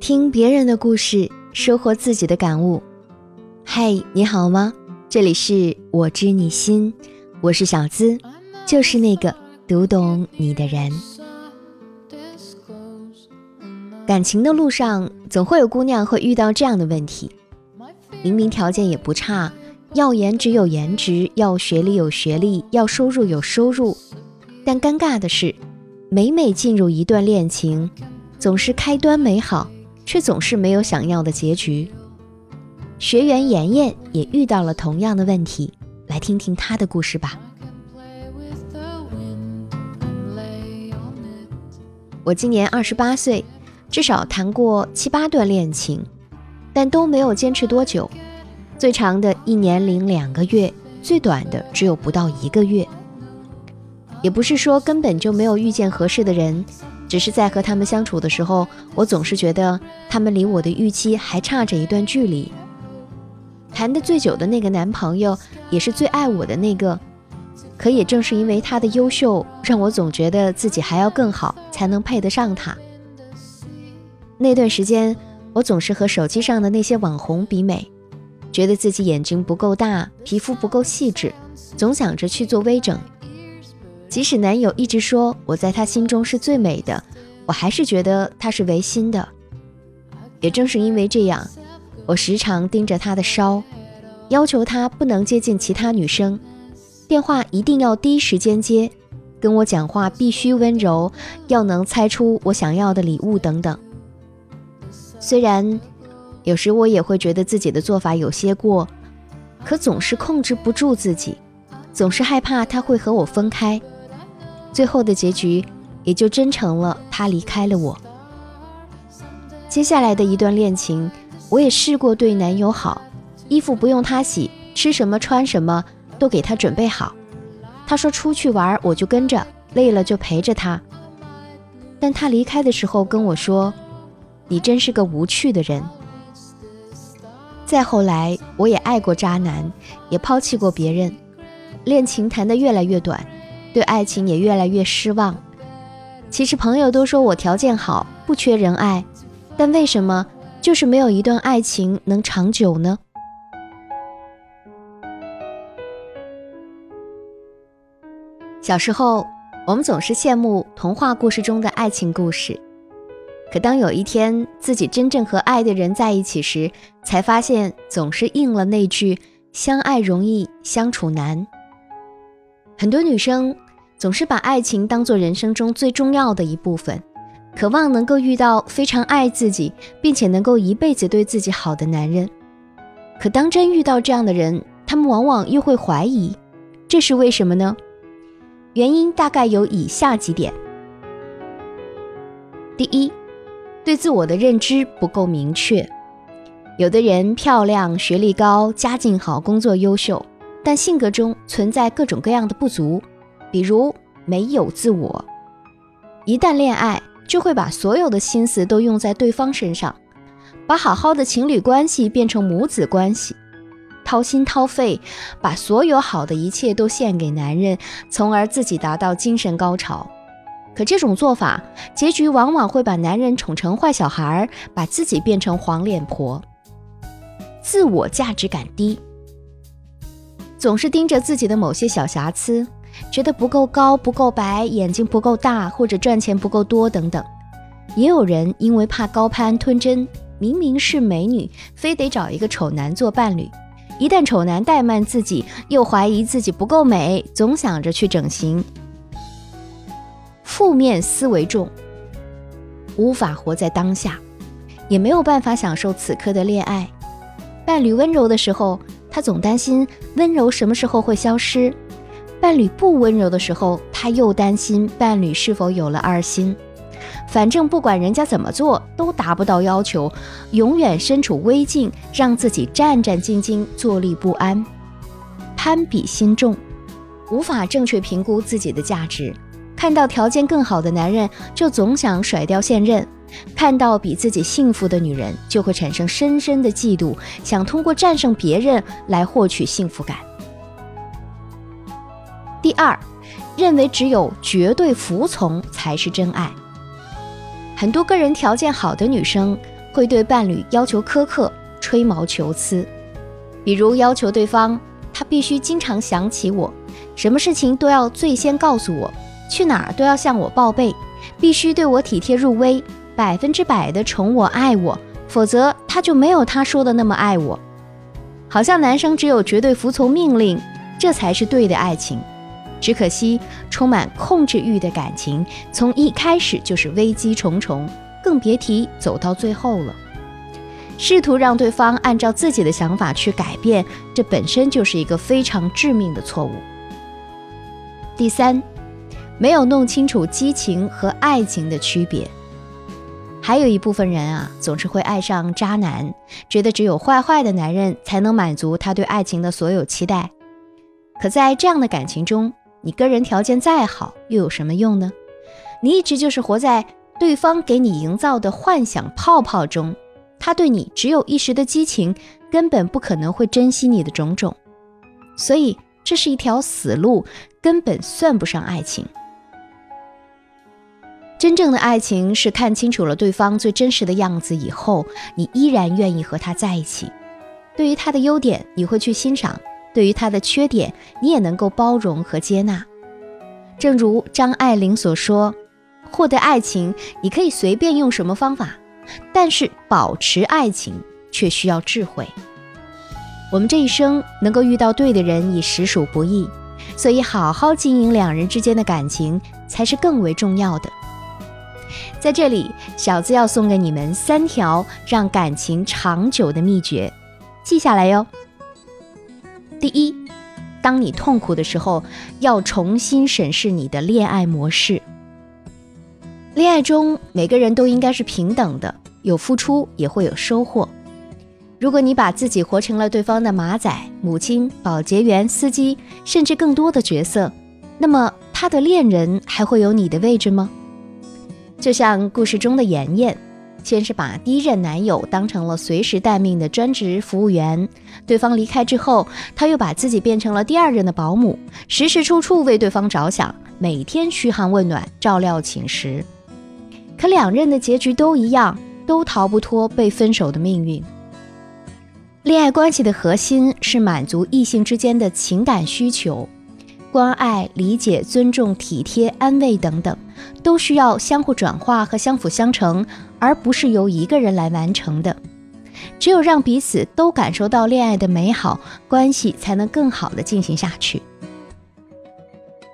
听别人的故事，收获自己的感悟。嗨，你好吗？这里是我知你心，我是小资，就是那个读懂你的人。感情的路上，总会有姑娘会遇到这样的问题：明明条件也不差，要颜值有颜值，要学历有学历，要收入有收入，但尴尬的是，每每进入一段恋情，总是开端美好。却总是没有想要的结局。学员妍妍也遇到了同样的问题，来听听她的故事吧。我今年二十八岁，至少谈过七八段恋情，但都没有坚持多久，最长的一年零两个月，最短的只有不到一个月。也不是说根本就没有遇见合适的人。只是在和他们相处的时候，我总是觉得他们离我的预期还差着一段距离。谈的最久的那个男朋友，也是最爱我的那个，可也正是因为他的优秀，让我总觉得自己还要更好，才能配得上他。那段时间，我总是和手机上的那些网红比美，觉得自己眼睛不够大，皮肤不够细致，总想着去做微整。即使男友一直说我在他心中是最美的，我还是觉得他是违心的。也正是因为这样，我时常盯着他的烧，要求他不能接近其他女生，电话一定要第一时间接，跟我讲话必须温柔，要能猜出我想要的礼物等等。虽然有时我也会觉得自己的做法有些过，可总是控制不住自己，总是害怕他会和我分开。最后的结局，也就真成了他离开了我。接下来的一段恋情，我也试过对男友好，衣服不用他洗，吃什么穿什么都给他准备好。他说出去玩我就跟着，累了就陪着他。但他离开的时候跟我说：“你真是个无趣的人。”再后来，我也爱过渣男，也抛弃过别人，恋情谈得越来越短。对爱情也越来越失望。其实朋友都说我条件好，不缺人爱，但为什么就是没有一段爱情能长久呢？小时候，我们总是羡慕童话故事中的爱情故事，可当有一天自己真正和爱的人在一起时，才发现总是应了那句“相爱容易相处难”。很多女生。总是把爱情当做人生中最重要的一部分，渴望能够遇到非常爱自己，并且能够一辈子对自己好的男人。可当真遇到这样的人，他们往往又会怀疑，这是为什么呢？原因大概有以下几点：第一，对自我的认知不够明确。有的人漂亮、学历高、家境好、工作优秀，但性格中存在各种各样的不足。比如没有自我，一旦恋爱，就会把所有的心思都用在对方身上，把好好的情侣关系变成母子关系，掏心掏肺，把所有好的一切都献给男人，从而自己达到精神高潮。可这种做法，结局往往会把男人宠成坏小孩，把自己变成黄脸婆。自我价值感低，总是盯着自己的某些小瑕疵。觉得不够高、不够白、眼睛不够大，或者赚钱不够多等等。也有人因为怕高攀吞针，明明是美女，非得找一个丑男做伴侣。一旦丑男怠慢自己，又怀疑自己不够美，总想着去整形。负面思维重，无法活在当下，也没有办法享受此刻的恋爱。伴侣温柔的时候，他总担心温柔什么时候会消失。伴侣不温柔的时候，他又担心伴侣是否有了二心。反正不管人家怎么做，都达不到要求，永远身处危境，让自己战战兢兢，坐立不安。攀比心重，无法正确评估自己的价值。看到条件更好的男人，就总想甩掉现任；看到比自己幸福的女人，就会产生深深的嫉妒，想通过战胜别人来获取幸福感。第二，认为只有绝对服从才是真爱。很多个人条件好的女生，会对伴侣要求苛刻、吹毛求疵，比如要求对方他必须经常想起我，什么事情都要最先告诉我，去哪儿都要向我报备，必须对我体贴入微，百分之百的宠我爱我，否则他就没有他说的那么爱我。好像男生只有绝对服从命令，这才是对的爱情。只可惜，充满控制欲的感情，从一开始就是危机重重，更别提走到最后了。试图让对方按照自己的想法去改变，这本身就是一个非常致命的错误。第三，没有弄清楚激情和爱情的区别。还有一部分人啊，总是会爱上渣男，觉得只有坏坏的男人才能满足他对爱情的所有期待。可在这样的感情中，你个人条件再好，又有什么用呢？你一直就是活在对方给你营造的幻想泡泡中，他对你只有一时的激情，根本不可能会珍惜你的种种，所以这是一条死路，根本算不上爱情。真正的爱情是看清楚了对方最真实的样子以后，你依然愿意和他在一起，对于他的优点，你会去欣赏。对于他的缺点，你也能够包容和接纳。正如张爱玲所说：“获得爱情，你可以随便用什么方法，但是保持爱情却需要智慧。”我们这一生能够遇到对的人已实属不易，所以好好经营两人之间的感情才是更为重要的。在这里，小资要送给你们三条让感情长久的秘诀，记下来哟。第一，当你痛苦的时候，要重新审视你的恋爱模式。恋爱中，每个人都应该是平等的，有付出也会有收获。如果你把自己活成了对方的马仔、母亲、保洁员、司机，甚至更多的角色，那么他的恋人还会有你的位置吗？就像故事中的妍妍。先是把第一任男友当成了随时待命的专职服务员，对方离开之后，她又把自己变成了第二任的保姆，时时处处为对方着想，每天嘘寒问暖，照料寝食。可两任的结局都一样，都逃不脱被分手的命运。恋爱关系的核心是满足异性之间的情感需求。关爱、理解、尊重、体贴、安慰等等，都需要相互转化和相辅相成，而不是由一个人来完成的。只有让彼此都感受到恋爱的美好，关系才能更好的进行下去。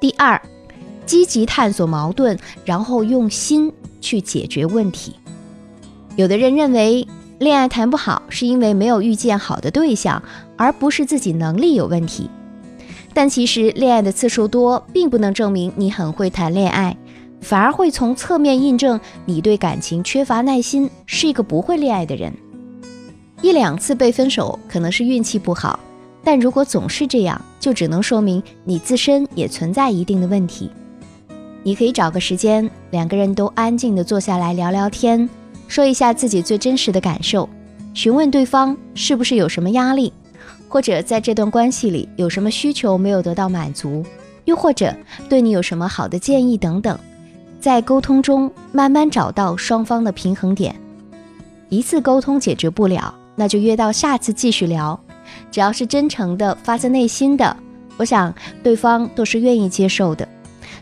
第二，积极探索矛盾，然后用心去解决问题。有的人认为恋爱谈不好是因为没有遇见好的对象，而不是自己能力有问题。但其实，恋爱的次数多，并不能证明你很会谈恋爱，反而会从侧面印证你对感情缺乏耐心，是一个不会恋爱的人。一两次被分手可能是运气不好，但如果总是这样，就只能说明你自身也存在一定的问题。你可以找个时间，两个人都安静的坐下来聊聊天，说一下自己最真实的感受，询问对方是不是有什么压力。或者在这段关系里有什么需求没有得到满足，又或者对你有什么好的建议等等，在沟通中慢慢找到双方的平衡点。一次沟通解决不了，那就约到下次继续聊。只要是真诚的、发自内心的，我想对方都是愿意接受的。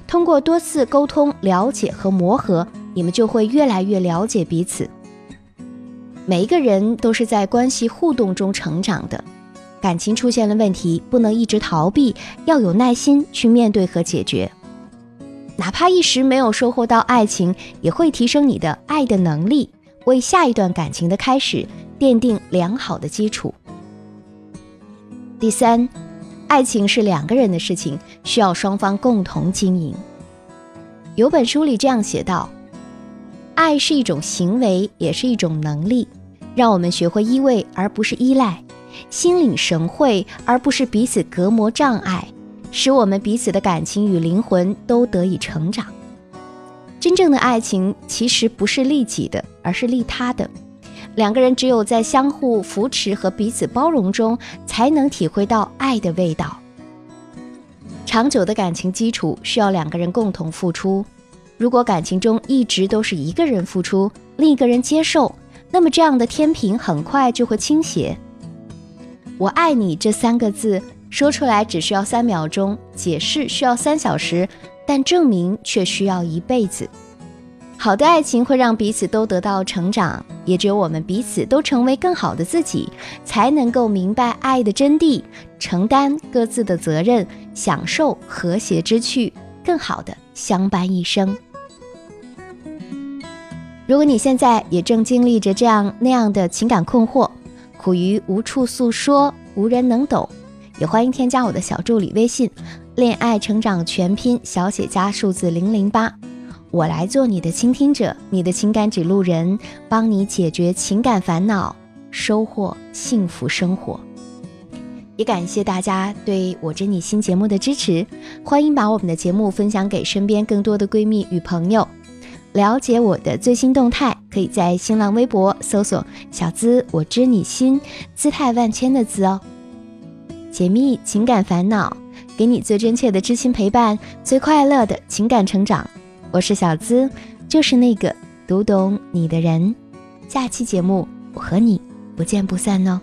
通过多次沟通、了解和磨合，你们就会越来越了解彼此。每一个人都是在关系互动中成长的。感情出现了问题，不能一直逃避，要有耐心去面对和解决。哪怕一时没有收获到爱情，也会提升你的爱的能力，为下一段感情的开始奠定良好的基础。第三，爱情是两个人的事情，需要双方共同经营。有本书里这样写道：“爱是一种行为，也是一种能力，让我们学会依偎，而不是依赖。”心领神会，而不是彼此隔膜障碍，使我们彼此的感情与灵魂都得以成长。真正的爱情其实不是利己的，而是利他的。两个人只有在相互扶持和彼此包容中，才能体会到爱的味道。长久的感情基础需要两个人共同付出。如果感情中一直都是一个人付出，另一个人接受，那么这样的天平很快就会倾斜。我爱你这三个字说出来只需要三秒钟，解释需要三小时，但证明却需要一辈子。好的爱情会让彼此都得到成长，也只有我们彼此都成为更好的自己，才能够明白爱的真谛，承担各自的责任，享受和谐之趣，更好的相伴一生。如果你现在也正经历着这样那样的情感困惑，苦于无处诉说，无人能懂，也欢迎添加我的小助理微信“恋爱成长全拼小写加数字零零八”。我来做你的倾听者，你的情感指路人，帮你解决情感烦恼，收获幸福生活。也感谢大家对我知你心节目的支持，欢迎把我们的节目分享给身边更多的闺蜜与朋友。了解我的最新动态，可以在新浪微博搜索“小资我知你心”，姿态万千的“资”哦。解密情感烦恼，给你最真切的知心陪伴，最快乐的情感成长。我是小资，就是那个读懂你的人。下期节目我和你不见不散哦。